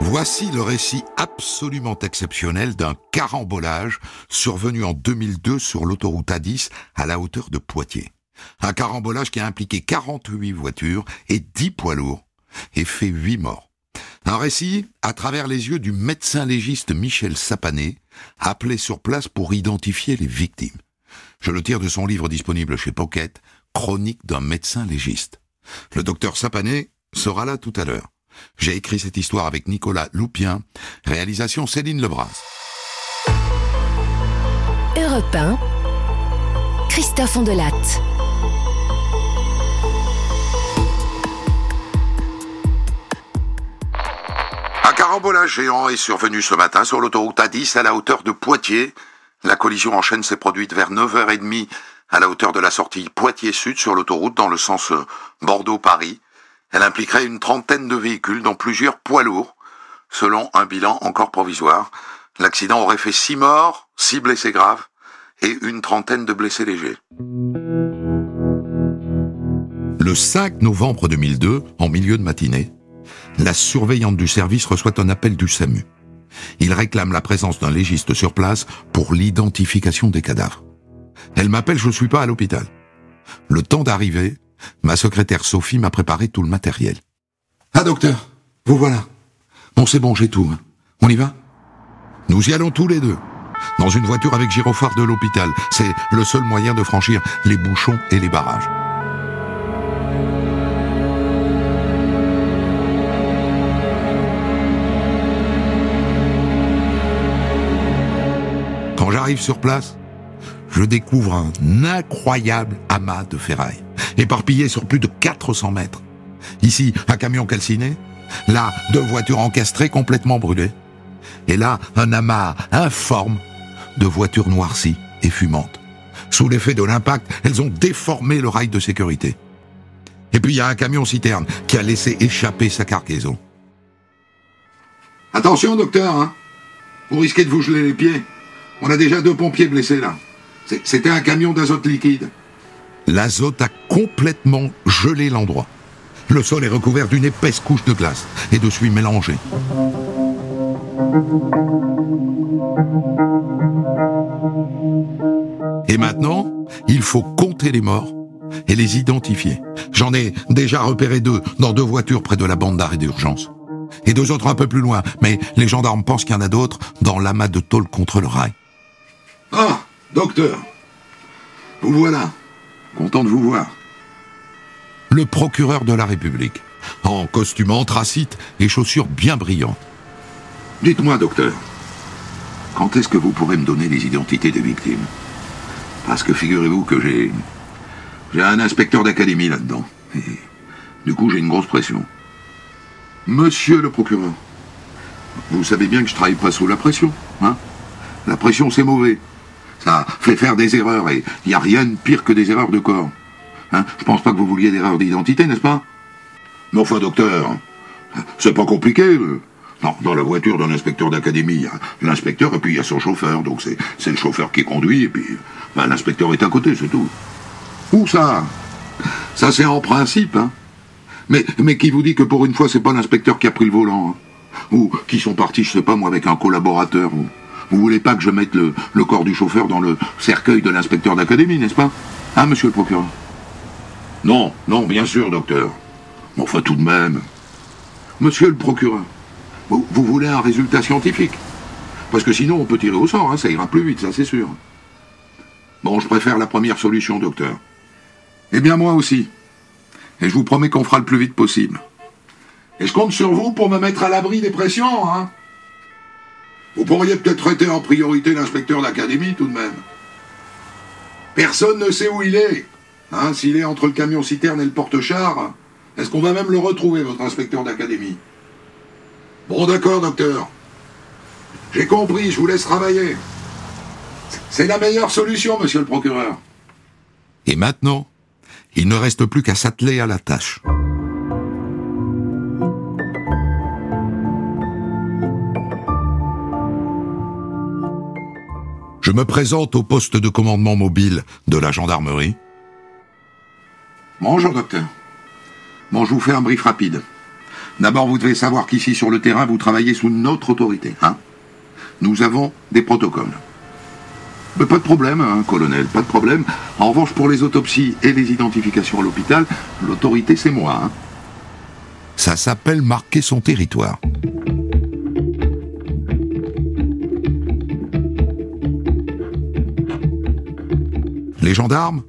Voici le récit absolument exceptionnel d'un carambolage survenu en 2002 sur l'autoroute A10 à la hauteur de Poitiers. Un carambolage qui a impliqué 48 voitures et 10 poids lourds et fait 8 morts. Un récit à travers les yeux du médecin légiste Michel Sapané, appelé sur place pour identifier les victimes. Je le tire de son livre disponible chez Pocket, Chronique d'un médecin légiste. Le docteur Sapané sera là tout à l'heure. J'ai écrit cette histoire avec Nicolas Loupien, réalisation Céline Lebras. Europe 1, Christophe Ondelatte. Un carambolage géant est survenu ce matin sur l'autoroute A10 à la hauteur de Poitiers. La collision en chaîne s'est produite vers 9h30 à la hauteur de la sortie Poitiers-Sud sur l'autoroute dans le sens euh, Bordeaux-Paris. Elle impliquerait une trentaine de véhicules, dont plusieurs poids lourds. Selon un bilan encore provisoire, l'accident aurait fait six morts, six blessés graves et une trentaine de blessés légers. Le 5 novembre 2002, en milieu de matinée, la surveillante du service reçoit un appel du SAMU. Il réclame la présence d'un légiste sur place pour l'identification des cadavres. Elle m'appelle, je suis pas à l'hôpital. Le temps d'arriver, ma secrétaire Sophie m'a préparé tout le matériel. Ah docteur, vous voilà. Bon c'est bon, j'ai tout. hein. On y va? Nous y allons tous les deux. Dans une voiture avec gyrophare de l'hôpital. C'est le seul moyen de franchir les bouchons et les barrages. Quand j'arrive sur place, je découvre un incroyable amas de ferraille, éparpillé sur plus de 400 mètres. Ici, un camion calciné, là, deux voitures encastrées complètement brûlées, et là, un amas informe de voitures noircies et fumantes. Sous l'effet de l'impact, elles ont déformé le rail de sécurité. Et puis il y a un camion citerne qui a laissé échapper sa cargaison. Attention, docteur, hein. Vous risquez de vous geler les pieds. On a déjà deux pompiers blessés là. C'était un camion d'azote liquide. L'azote a complètement gelé l'endroit. Le sol est recouvert d'une épaisse couche de glace et de suie mélangée. Et maintenant, il faut compter les morts et les identifier. J'en ai déjà repéré deux dans deux voitures près de la bande d'arrêt d'urgence. Et deux autres un peu plus loin, mais les gendarmes pensent qu'il y en a d'autres dans l'amas de tôle contre le rail. Ah, docteur, vous voilà. Content de vous voir. Le procureur de la République, en costume anthracite et chaussures bien brillantes. Dites-moi, docteur, quand est-ce que vous pourrez me donner les identités des victimes? Parce que figurez-vous que j'ai. J'ai un inspecteur d'académie là-dedans. Et du coup, j'ai une grosse pression. Monsieur le procureur, vous savez bien que je travaille pas sous la pression, hein? La pression, c'est mauvais. Ça fait faire des erreurs et il n'y a rien de pire que des erreurs de corps. Hein je pense pas que vous vouliez d'erreurs d'identité, n'est-ce pas? Mais enfin, docteur, c'est pas compliqué. Non, dans la voiture d'un inspecteur d'académie, il y a l'inspecteur et puis il y a son chauffeur. Donc c'est c'est le chauffeur qui conduit et puis ben, l'inspecteur est à côté, c'est tout. Où ça? Ça c'est en principe, hein. Mais, qui vous dit que pour une fois c'est pas l'inspecteur qui a pris le volant hein? Ou qui sont partis, je sais pas moi, avec un collaborateur. Vous voulez pas que je mette le, corps du chauffeur dans le cercueil de l'inspecteur d'académie, n'est-ce pas? Hein, monsieur le procureur? Non, non, bien sûr, docteur. Enfin, tout de même. Monsieur le procureur, vous, vous voulez un résultat scientifique? Parce que sinon, on peut tirer au sort, hein, ça ira plus vite, ça c'est sûr. Bon, je préfère la première solution, docteur. Eh bien, moi aussi. Et je vous promets qu'on fera le plus vite possible. Et je compte sur vous pour me mettre à l'abri des pressions, hein Vous pourriez peut-être traiter en priorité l'inspecteur d'académie, tout de même. Personne ne sait où il est. Hein, S'il est entre le camion citerne et le porte-char, est-ce qu'on va même le retrouver, votre inspecteur d'académie? Bon, d'accord, docteur. J'ai compris, je vous laisse travailler. C'est la meilleure solution, monsieur le procureur. Et maintenant, il ne reste plus qu'à s'atteler à la tâche. Je me présente au poste de commandement mobile de la gendarmerie. Bonjour, docteur. Bon, je vous fais un brief rapide. D'abord, vous devez savoir qu'ici sur le terrain, vous travaillez sous notre autorité. Hein Nous avons des protocoles. Mais pas de problème, hein, colonel, pas de problème. En revanche, pour les autopsies et les identifications à l'hôpital, l'autorité, c'est moi. Hein. Ça s'appelle marquer son territoire. Les gendarmes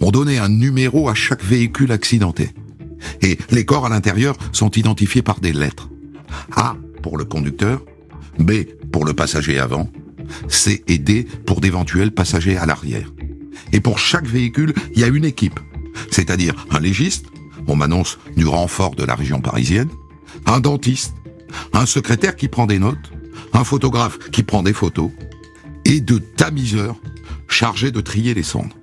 ont donné un numéro à chaque véhicule accidenté. Et les corps à l'intérieur sont identifiés par des lettres. A pour le conducteur, B pour le passager avant, C et D pour d'éventuels passagers à l'arrière. Et pour chaque véhicule, il y a une équipe, c'est-à-dire un légiste, on m'annonce du renfort de la région parisienne, un dentiste, un secrétaire qui prend des notes, un photographe qui prend des photos, et de tamiseurs chargés de trier les cendres.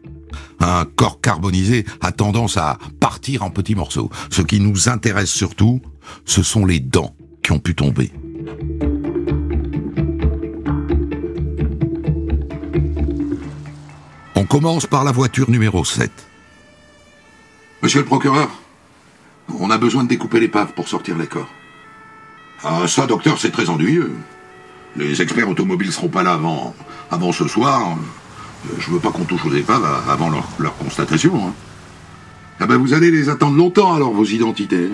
Un corps carbonisé a tendance à partir en petits morceaux. Ce qui nous intéresse surtout, ce sont les dents qui ont pu tomber. On commence par la voiture numéro 7. Monsieur le procureur, on a besoin de découper l'épave pour sortir les corps. Ah, ça, docteur, c'est très ennuyeux. Les experts automobiles seront pas là avant, avant ce soir. Je veux pas qu'on touche aux épaves avant leur, constatation. Hein. Ah ben vous allez les attendre longtemps alors vos identités.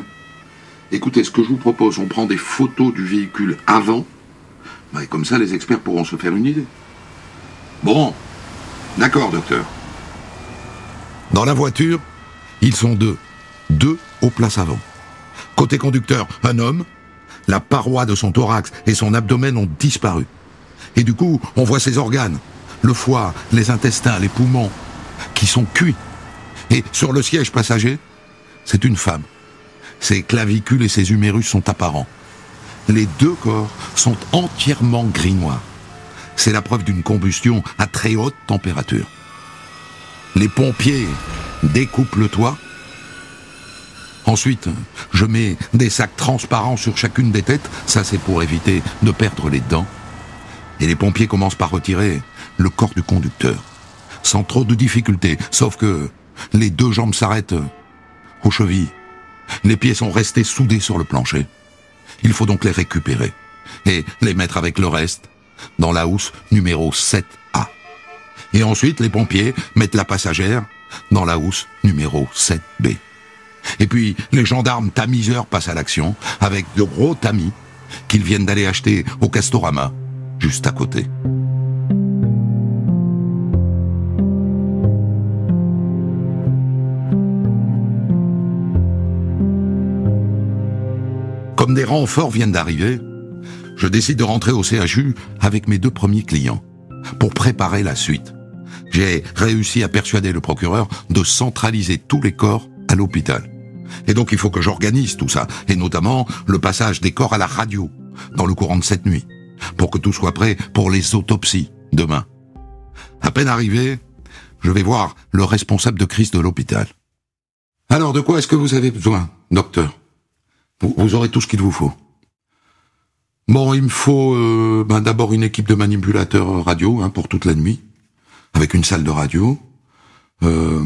Écoutez, ce que je vous propose, on prend des photos du véhicule avant, ben, comme ça les experts pourront se faire une idée. Bon, d'accord docteur. Dans la voiture, ils sont deux. Deux aux places avant. Côté conducteur, un homme. La paroi de son thorax et son abdomen ont disparu. Et du coup, on voit ses organes, le foie, les intestins, les poumons, qui sont cuits. Et sur le siège passager, c'est une femme. Ses clavicules et ses humérus sont apparents. Les deux corps sont entièrement gris-noirs. C'est la preuve d'une combustion à très haute température. Les pompiers découpent le toit. Ensuite, je mets des sacs transparents sur chacune des têtes, ça c'est pour éviter de perdre les dents. Et les pompiers commencent par retirer le corps du conducteur, sans trop de difficultés, sauf que les deux jambes s'arrêtent aux chevilles. Les pieds sont restés soudés sur le plancher. Il faut donc les récupérer et les mettre avec le reste dans la housse numéro 7A. Et ensuite, les pompiers mettent la passagère dans la housse numéro 7B. Et puis, les gendarmes tamiseurs passent à l'action avec de gros tamis qu'ils viennent d'aller acheter au Castorama, juste à côté. Des renforts viennent d'arriver, je décide de rentrer au CHU avec mes deux premiers clients pour préparer la suite. J'ai réussi à persuader le procureur de centraliser tous les corps à l'hôpital. Et donc il faut que j'organise tout ça, et notamment le passage des corps à la radio dans le courant de cette nuit, pour que tout soit prêt pour les autopsies demain. À peine arrivé, je vais voir le responsable de crise de l'hôpital. Alors de quoi est-ce que vous avez besoin, docteur? Vous, aurez tout ce qu'il vous faut. Bon, il me faut euh, ben, d'abord une équipe de manipulateurs radio hein, pour toute la nuit, avec une salle de radio. Euh,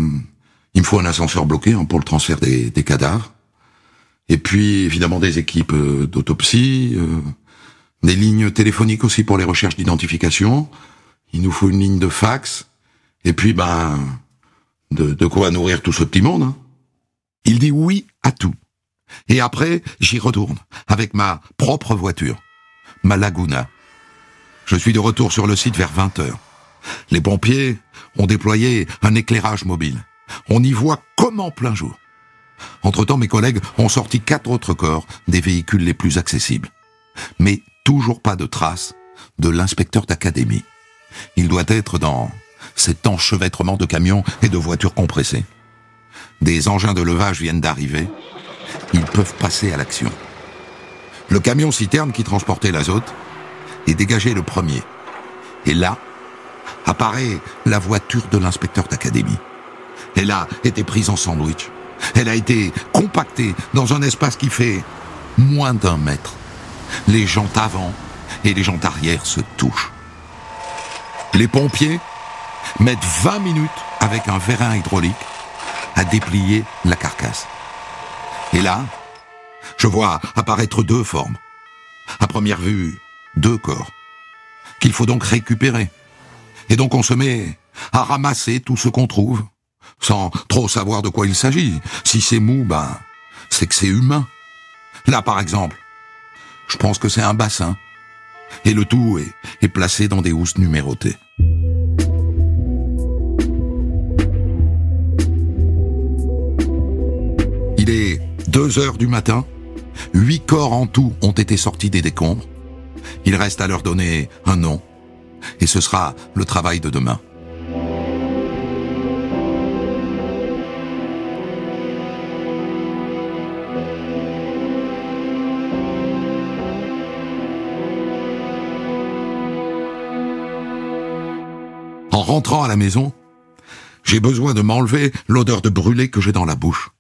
il me faut un ascenseur bloqué hein, pour le transfert des, cadavres. Et puis évidemment des équipes euh, d'autopsie, des lignes téléphoniques aussi pour les recherches d'identification. Il nous faut une ligne de fax. Et puis ben de, de quoi nourrir tout ce petit monde. Hein. Il dit oui à tout. Et après, j'y retourne, avec ma propre voiture, ma Laguna. Je suis de retour sur le site vers 20 heures. Les pompiers ont déployé un éclairage mobile. On y voit comme en plein jour. Entre-temps, mes collègues ont sorti quatre autres corps des véhicules les plus accessibles. Mais toujours pas de traces de l'inspecteur d'académie. Il doit être dans cet enchevêtrement de camions et de voitures compressées. Des engins de levage viennent d'arriver ils peuvent passer à l'action. Le camion citerne qui transportait l'azote est dégagé le premier. Et là, apparaît la voiture de l'inspecteur d'académie. Elle a été prise en sandwich. Elle a été compactée dans un espace qui fait moins d'un mètre. Les jantes avant et les jantes arrière se touchent. Les pompiers mettent 20 minutes avec un vérin hydraulique à déplier la carcasse. Et là, je vois apparaître deux formes. À première vue, deux corps, qu'il faut donc récupérer. Et donc on se met à ramasser tout ce qu'on trouve, sans trop savoir de quoi il s'agit. Si c'est mou, ben, c'est que c'est humain. Là, par exemple, je pense que c'est un bassin. Et le tout est, placé dans des housses numérotées. Il est 2 heures du matin. Huit corps en tout ont été sortis des décombres. Il reste à leur donner un nom. Et ce sera le travail de demain. En rentrant à la maison, j'ai besoin de m'enlever l'odeur de brûlé que j'ai dans la bouche.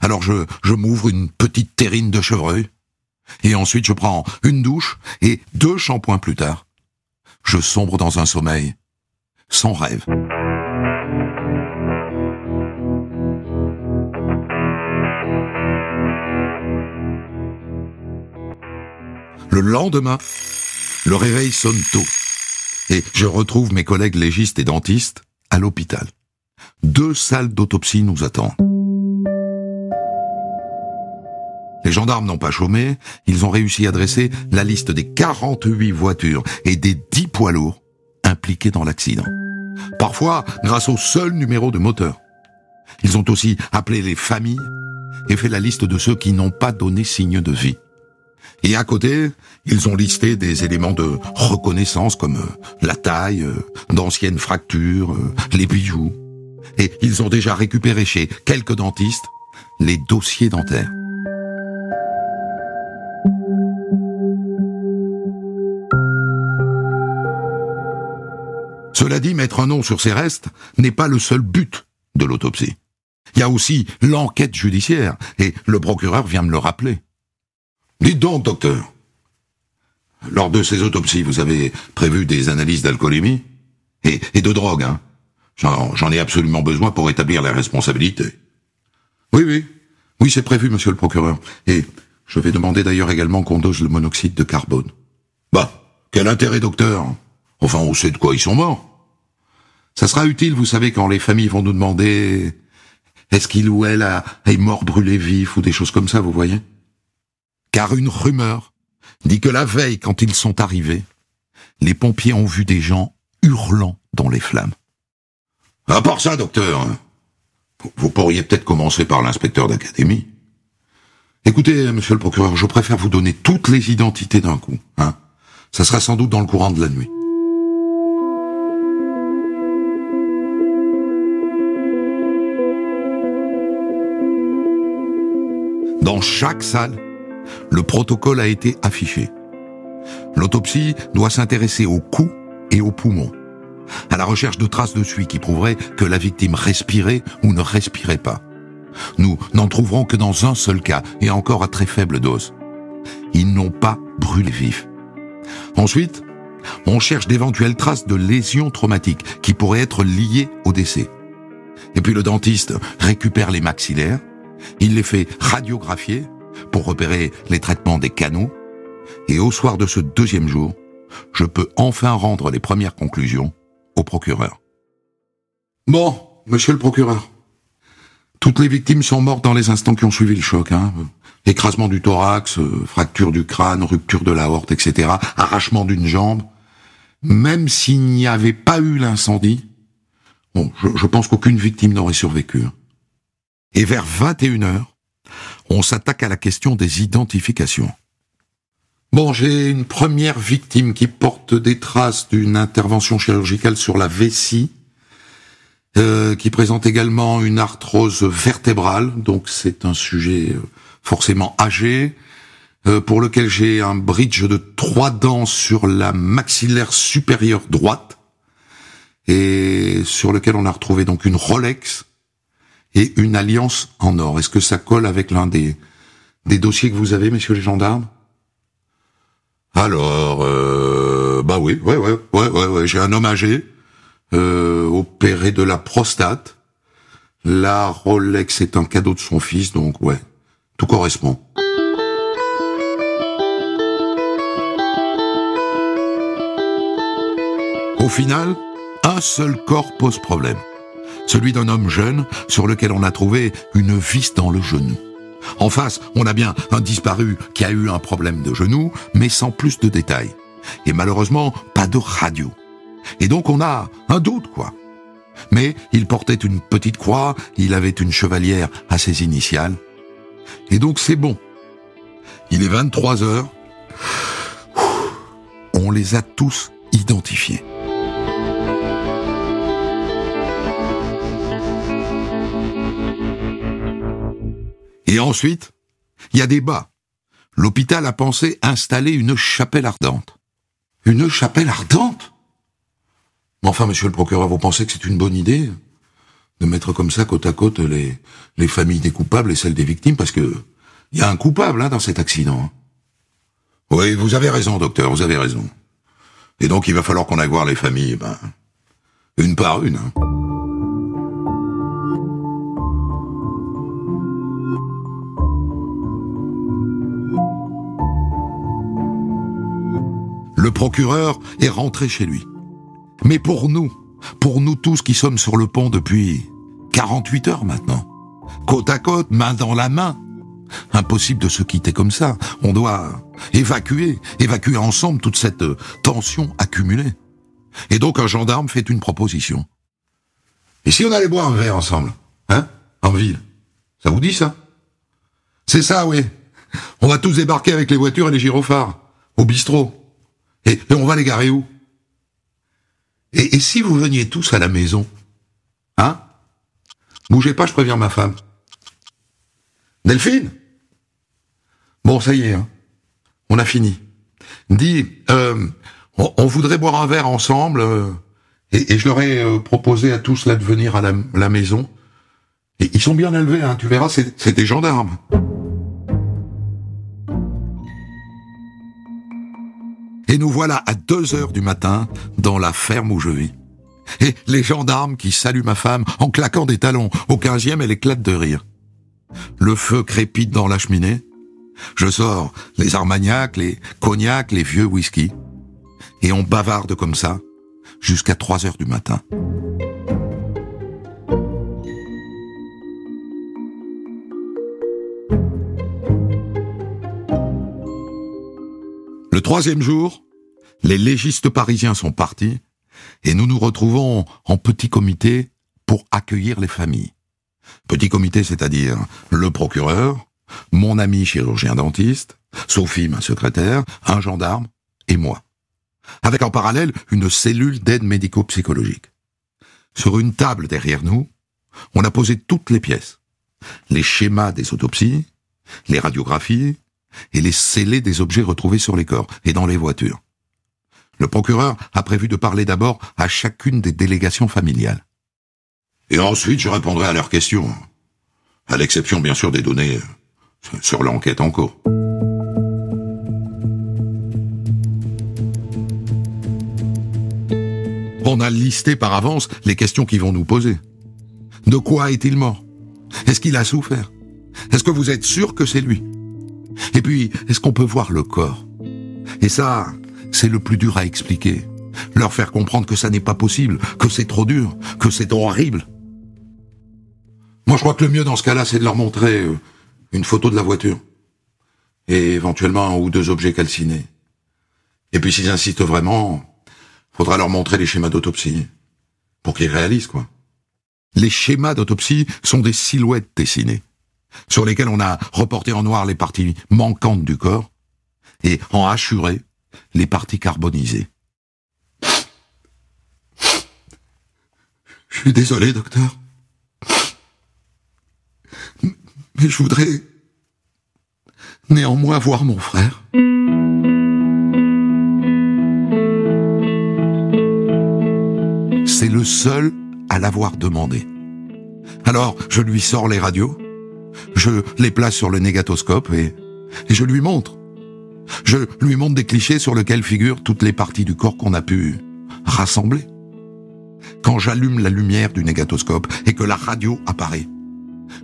Alors je, je m'ouvre une petite terrine de chevreuil, et ensuite je prends une douche, et deux shampoings plus tard, je sombre dans un sommeil sans rêve. Le lendemain, le réveil sonne tôt, et je retrouve mes collègues légistes et dentistes à l'hôpital. Deux salles d'autopsie nous attendent. Les gendarmes n'ont pas chômé, ils ont réussi à dresser la liste des 48 voitures et des 10 poids lourds impliqués dans l'accident. Parfois grâce au seul numéro de moteur. Ils ont aussi appelé les familles et fait la liste de ceux qui n'ont pas donné signe de vie. Et à côté, ils ont listé des éléments de reconnaissance comme euh, la taille, euh, d'anciennes fractures, euh, les bijoux. Et ils ont déjà récupéré chez quelques dentistes les dossiers dentaires. Cela dit, mettre un nom sur ces restes n'est pas le seul but de l'autopsie. Il y a aussi l'enquête judiciaire, et le procureur vient me le rappeler. Dites donc, docteur, lors de ces autopsies, vous avez prévu des analyses d'alcoolémie et, de drogue, hein J'en ai absolument besoin pour établir la responsabilité. Oui, oui. Oui, c'est prévu, monsieur le procureur. Et je vais demander d'ailleurs également qu'on dose le monoxyde de carbone. Bah, quel intérêt, docteur? Enfin, on sait de quoi ils sont morts. Ça sera utile, vous savez, quand les familles vont nous demander est-ce qu'il ou elle est mort brûlé vif ou des choses comme ça, vous voyez? Car une rumeur dit que la veille, quand ils sont arrivés, les pompiers ont vu des gens hurlant dans les flammes. À part ça, docteur, vous pourriez peut-être commencer par l'inspecteur d'académie. Écoutez, monsieur le procureur, je préfère vous donner toutes les identités d'un coup, hein. Ça sera sans doute dans le courant de la nuit. Dans chaque salle, le protocole a été affiché. L'autopsie doit s'intéresser au cou et aux poumons, à la recherche de traces de suie qui prouveraient que la victime respirait ou ne respirait pas. Nous n'en trouverons que dans un seul cas, et encore à très faible dose. Ils n'ont pas brûlé vif. Ensuite, on cherche d'éventuelles traces de lésions traumatiques qui pourraient être liées au décès. Et puis le dentiste récupère les maxillaires, il les fait radiographier pour repérer les traitements des canaux. Et au soir de ce deuxième jour, je peux enfin rendre les premières conclusions au procureur. Bon, monsieur le procureur. Toutes les victimes sont mortes dans les instants qui ont suivi le choc. Hein. Écrasement du thorax, euh, fracture du crâne, rupture de l'aorte, etc. Arrachement d'une jambe. Même s'il n'y avait pas eu l'incendie, bon, je, je pense qu'aucune victime n'aurait survécu. Et vers 21 heures, on s'attaque à la question des identifications. Bon, j'ai une première victime qui porte des traces d'une intervention chirurgicale sur la vessie, euh, qui présente également une arthrose vertébrale, donc c'est un sujet euh, forcément âgé, euh, pour lequel j'ai un bridge de trois dents sur la maxillaire supérieure droite, et sur lequel on a retrouvé donc une Rolex, et une alliance en or. Est-ce que ça colle avec l'un des, des dossiers que vous avez, messieurs les gendarmes? Alors, euh, bah oui, ouais, ouais, ouais, ouais, ouais. j'ai un homme âgé, euh, opéré de la prostate. La Rolex est un cadeau de son fils, donc ouais, Tout correspond. Au final, un seul corps pose problème. Celui d'un homme jeune sur lequel on a trouvé une vis dans le genou. En face, on a bien un disparu qui a eu un problème de genou, mais sans plus de détails. Et malheureusement, pas de radio. Et donc on a un doute, quoi. Mais il portait une petite croix, il avait une chevalière à ses initiales. Et donc c'est bon. Il est 23 heures. On les a tous identifiés. Et ensuite, il y a des bas. L'hôpital a pensé installer une chapelle ardente. Une chapelle ardente? Enfin, monsieur le procureur, vous pensez que c'est une bonne idée de mettre comme ça côte à côte les, les familles des coupables et celles des victimes? Parce que il y a un coupable hein, dans cet accident. Hein. Oui, vous avez raison, docteur, vous avez raison. Et donc, il va falloir qu'on aille voir les familles, ben, une par une. Hein. Le procureur est rentré chez lui. Mais pour nous, pour nous tous qui sommes sur le pont depuis 48 heures maintenant, côte à côte, main dans la main, impossible de se quitter comme ça. On doit évacuer, évacuer ensemble toute cette tension accumulée. Et donc un gendarme fait une proposition. Et si on allait boire un verre ensemble, hein, en ville Ça vous dit ça? C'est ça, oui. On va tous débarquer avec les voitures et les gyrophares, au bistrot. Et, on va les garer où? Et, si vous veniez tous à la maison Hein? Bougez pas, je préviens ma femme. Delphine? Bon, ça y est, hein. on a fini. Dis, euh, on, voudrait boire un verre ensemble, euh, et, je leur ai euh, proposé à tous là de venir à la, la maison. Et ils sont bien élevés, hein, tu verras, c'est des gendarmes. Et nous voilà à deux heures du matin dans la ferme où je vis. Et les gendarmes qui saluent ma femme en claquant des talons. Au quinzième, elle éclate de rire. Le feu crépite dans la cheminée. Je sors les armagnacs, les cognacs, les vieux whisky. Et on bavarde comme ça jusqu'à trois heures du matin. Troisième jour, les légistes parisiens sont partis et nous nous retrouvons en petit comité pour accueillir les familles. Petit comité, c'est-à-dire le procureur, mon ami chirurgien dentiste, Sophie, ma secrétaire, un gendarme et moi. Avec en parallèle une cellule d'aide médico-psychologique. Sur une table derrière nous, on a posé toutes les pièces. Les schémas des autopsies, les radiographies, et les scellés des objets retrouvés sur les corps et dans les voitures. Le procureur a prévu de parler d'abord à chacune des délégations familiales. Et ensuite, je répondrai à leurs questions, à l'exception bien sûr des données euh, sur l'enquête en cours. On a listé par avance les questions qui vont nous poser. De quoi est-il mort? Est-ce qu'il a souffert? Est-ce que vous êtes sûr que c'est lui? Et puis, est-ce qu'on peut voir le corps? Et ça, c'est le plus dur à expliquer. Leur faire comprendre que ça n'est pas possible, que c'est trop dur, que c'est horrible. Moi, je crois que le mieux dans ce cas-là, c'est de leur montrer euh, une photo de la voiture. Et éventuellement un ou deux objets calcinés. Et puis s'ils insistent vraiment, faudra leur montrer les schémas d'autopsie. Pour qu'ils réalisent, quoi. Les schémas d'autopsie sont des silhouettes dessinées sur lesquels on a reporté en noir les parties manquantes du corps et en hachuré les parties carbonisées. Je suis désolé, docteur. Mais je voudrais néanmoins voir mon frère. C'est le seul à l'avoir demandé. Alors, je lui sors les radios je les place sur le négatoscope et, je lui montre. Je lui montre des clichés sur lesquels figurent toutes les parties du corps qu'on a pu rassembler. Quand j'allume la lumière du négatoscope et que la radio apparaît,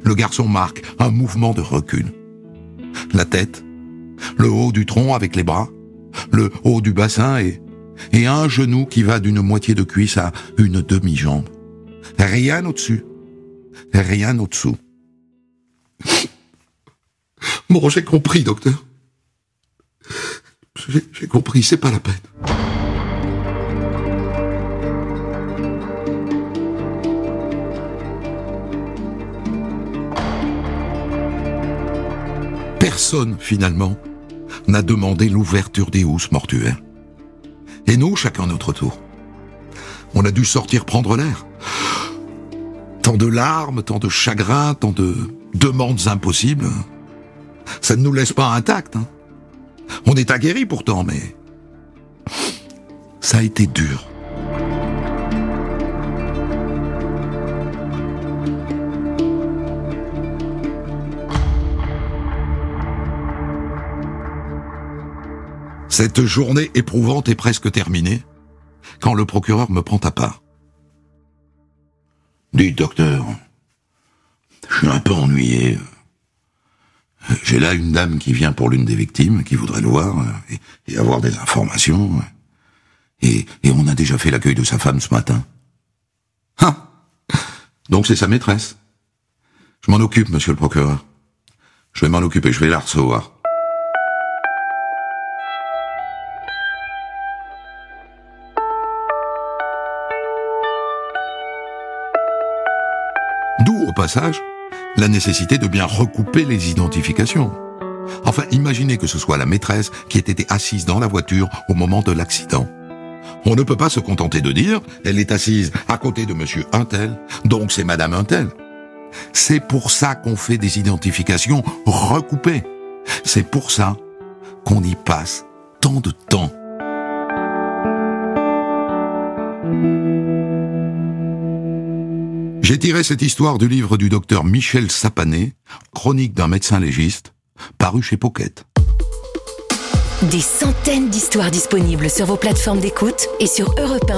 le garçon marque un mouvement de recul. la tête, le haut du tronc avec les bras, le haut du bassin et, un genou qui va d'une moitié de cuisse à une demi-jambe. Rien au-dessus. Rien au-dessous. Bon, j'ai compris, docteur. J'ai compris, c'est pas la peine. Personne, finalement, n'a demandé l'ouverture des housses mortuaires. Et nous, chacun notre tour. On a dû sortir prendre l'air. Tant de larmes, tant de chagrins, tant de demandes impossibles. Ça ne nous laisse pas intacts. Hein. On est aguerris pourtant, mais ça a été dur. Cette journée éprouvante est presque terminée quand le procureur me prend à part. Dites, docteur, je suis un peu ennuyé. J'ai là une dame qui vient pour l'une des victimes, qui voudrait le voir euh, et, avoir des informations. Et, et, on a déjà fait l'accueil de sa femme ce matin. Ah Donc c'est sa maîtresse. Je m'en occupe, monsieur le procureur. Je vais m'en occuper, je vais la recevoir. D'où, au passage, la nécessité de bien recouper les identifications. Enfin, imaginez que ce soit la maîtresse qui ait été assise dans la voiture au moment de l'accident. On ne peut pas se contenter de dire, elle est assise à côté de monsieur Untel, donc c'est madame Untel. C'est pour ça qu'on fait des identifications recoupées. C'est pour ça qu'on y passe tant de temps. J'ai tiré cette histoire du livre du docteur Michel Sapané, Chronique d'un médecin légiste, paru chez Pocket. Des centaines d'histoires disponibles sur vos plateformes d'écoute et sur europe